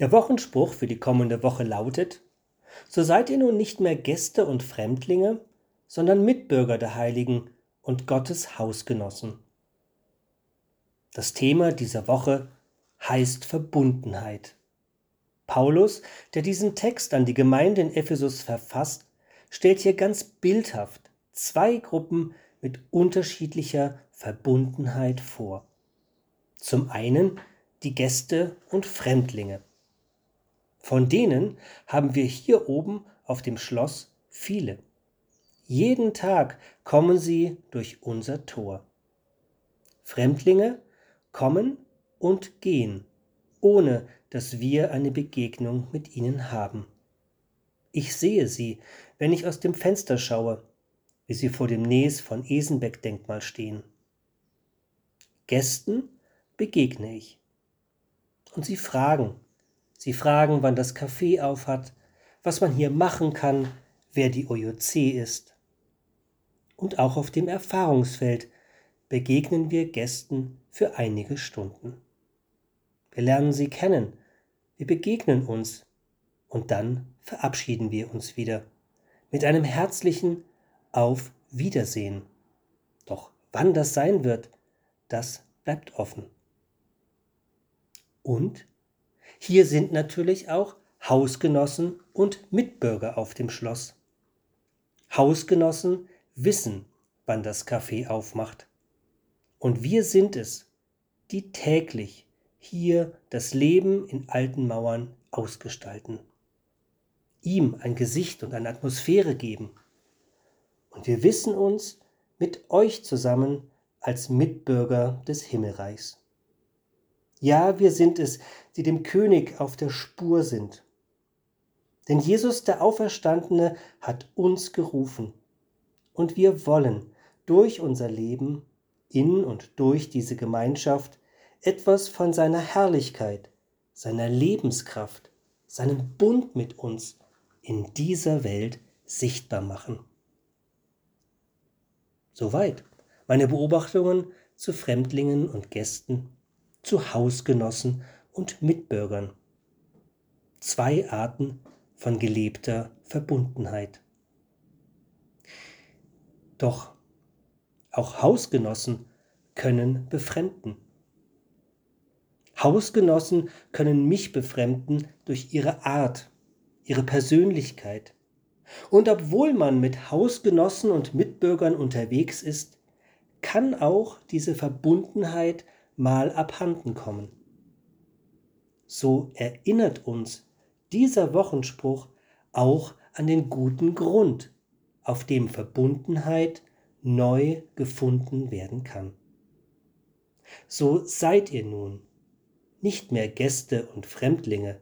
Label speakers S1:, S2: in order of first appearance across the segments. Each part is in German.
S1: Der Wochenspruch für die kommende Woche lautet, So seid ihr nun nicht mehr Gäste und Fremdlinge, sondern Mitbürger der Heiligen und Gottes Hausgenossen. Das Thema dieser Woche heißt Verbundenheit. Paulus, der diesen Text an die Gemeinde in Ephesus verfasst, stellt hier ganz bildhaft zwei Gruppen mit unterschiedlicher Verbundenheit vor. Zum einen die Gäste und Fremdlinge. Von denen haben wir hier oben auf dem Schloss viele. Jeden Tag kommen sie durch unser Tor. Fremdlinge kommen und gehen, ohne dass wir eine Begegnung mit ihnen haben. Ich sehe sie, wenn ich aus dem Fenster schaue, wie sie vor dem Nes von Esenbeck-Denkmal stehen. Gästen begegne ich. Und sie fragen, Sie fragen, wann das Café aufhat, was man hier machen kann, wer die OJC ist. Und auch auf dem Erfahrungsfeld begegnen wir Gästen für einige Stunden. Wir lernen sie kennen, wir begegnen uns und dann verabschieden wir uns wieder mit einem herzlichen Auf Wiedersehen. Doch wann das sein wird, das bleibt offen. Und hier sind natürlich auch Hausgenossen und Mitbürger auf dem Schloss. Hausgenossen wissen, wann das Café aufmacht. Und wir sind es, die täglich hier das Leben in alten Mauern ausgestalten, ihm ein Gesicht und eine Atmosphäre geben. Und wir wissen uns mit euch zusammen als Mitbürger des Himmelreichs. Ja, wir sind es, die dem König auf der Spur sind. Denn Jesus der Auferstandene hat uns gerufen. Und wir wollen durch unser Leben, in und durch diese Gemeinschaft, etwas von seiner Herrlichkeit, seiner Lebenskraft, seinem Bund mit uns in dieser Welt sichtbar machen. Soweit meine Beobachtungen zu Fremdlingen und Gästen zu Hausgenossen und Mitbürgern. Zwei Arten von gelebter Verbundenheit. Doch auch Hausgenossen können befremden. Hausgenossen können mich befremden durch ihre Art, ihre Persönlichkeit. Und obwohl man mit Hausgenossen und Mitbürgern unterwegs ist, kann auch diese Verbundenheit mal abhanden kommen. So erinnert uns dieser Wochenspruch auch an den guten Grund, auf dem Verbundenheit neu gefunden werden kann. So seid ihr nun nicht mehr Gäste und Fremdlinge,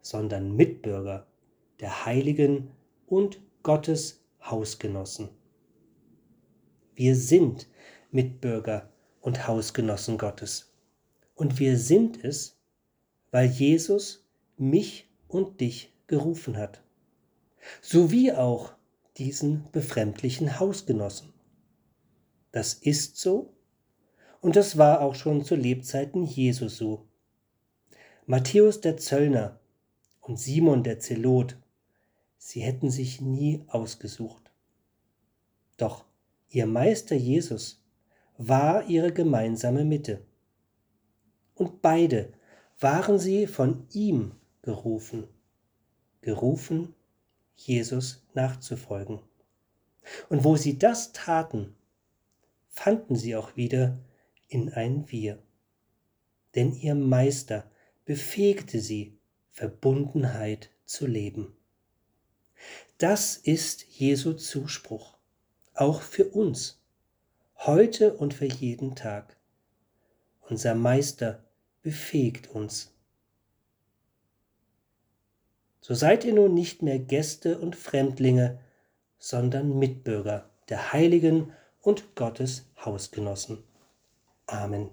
S1: sondern Mitbürger der Heiligen und Gottes Hausgenossen. Wir sind Mitbürger und Hausgenossen Gottes. Und wir sind es, weil Jesus mich und dich gerufen hat, sowie auch diesen befremdlichen Hausgenossen. Das ist so und das war auch schon zu Lebzeiten Jesus so. Matthäus der Zöllner und Simon der Zelot, sie hätten sich nie ausgesucht. Doch ihr Meister Jesus war ihre gemeinsame Mitte. Und beide waren sie von ihm gerufen, gerufen, Jesus nachzufolgen. Und wo sie das taten, fanden sie auch wieder in ein Wir. Denn ihr Meister befähigte sie, Verbundenheit zu leben. Das ist Jesu Zuspruch, auch für uns heute und für jeden Tag. Unser Meister befähigt uns. So seid ihr nun nicht mehr Gäste und Fremdlinge, sondern Mitbürger der Heiligen und Gottes Hausgenossen. Amen.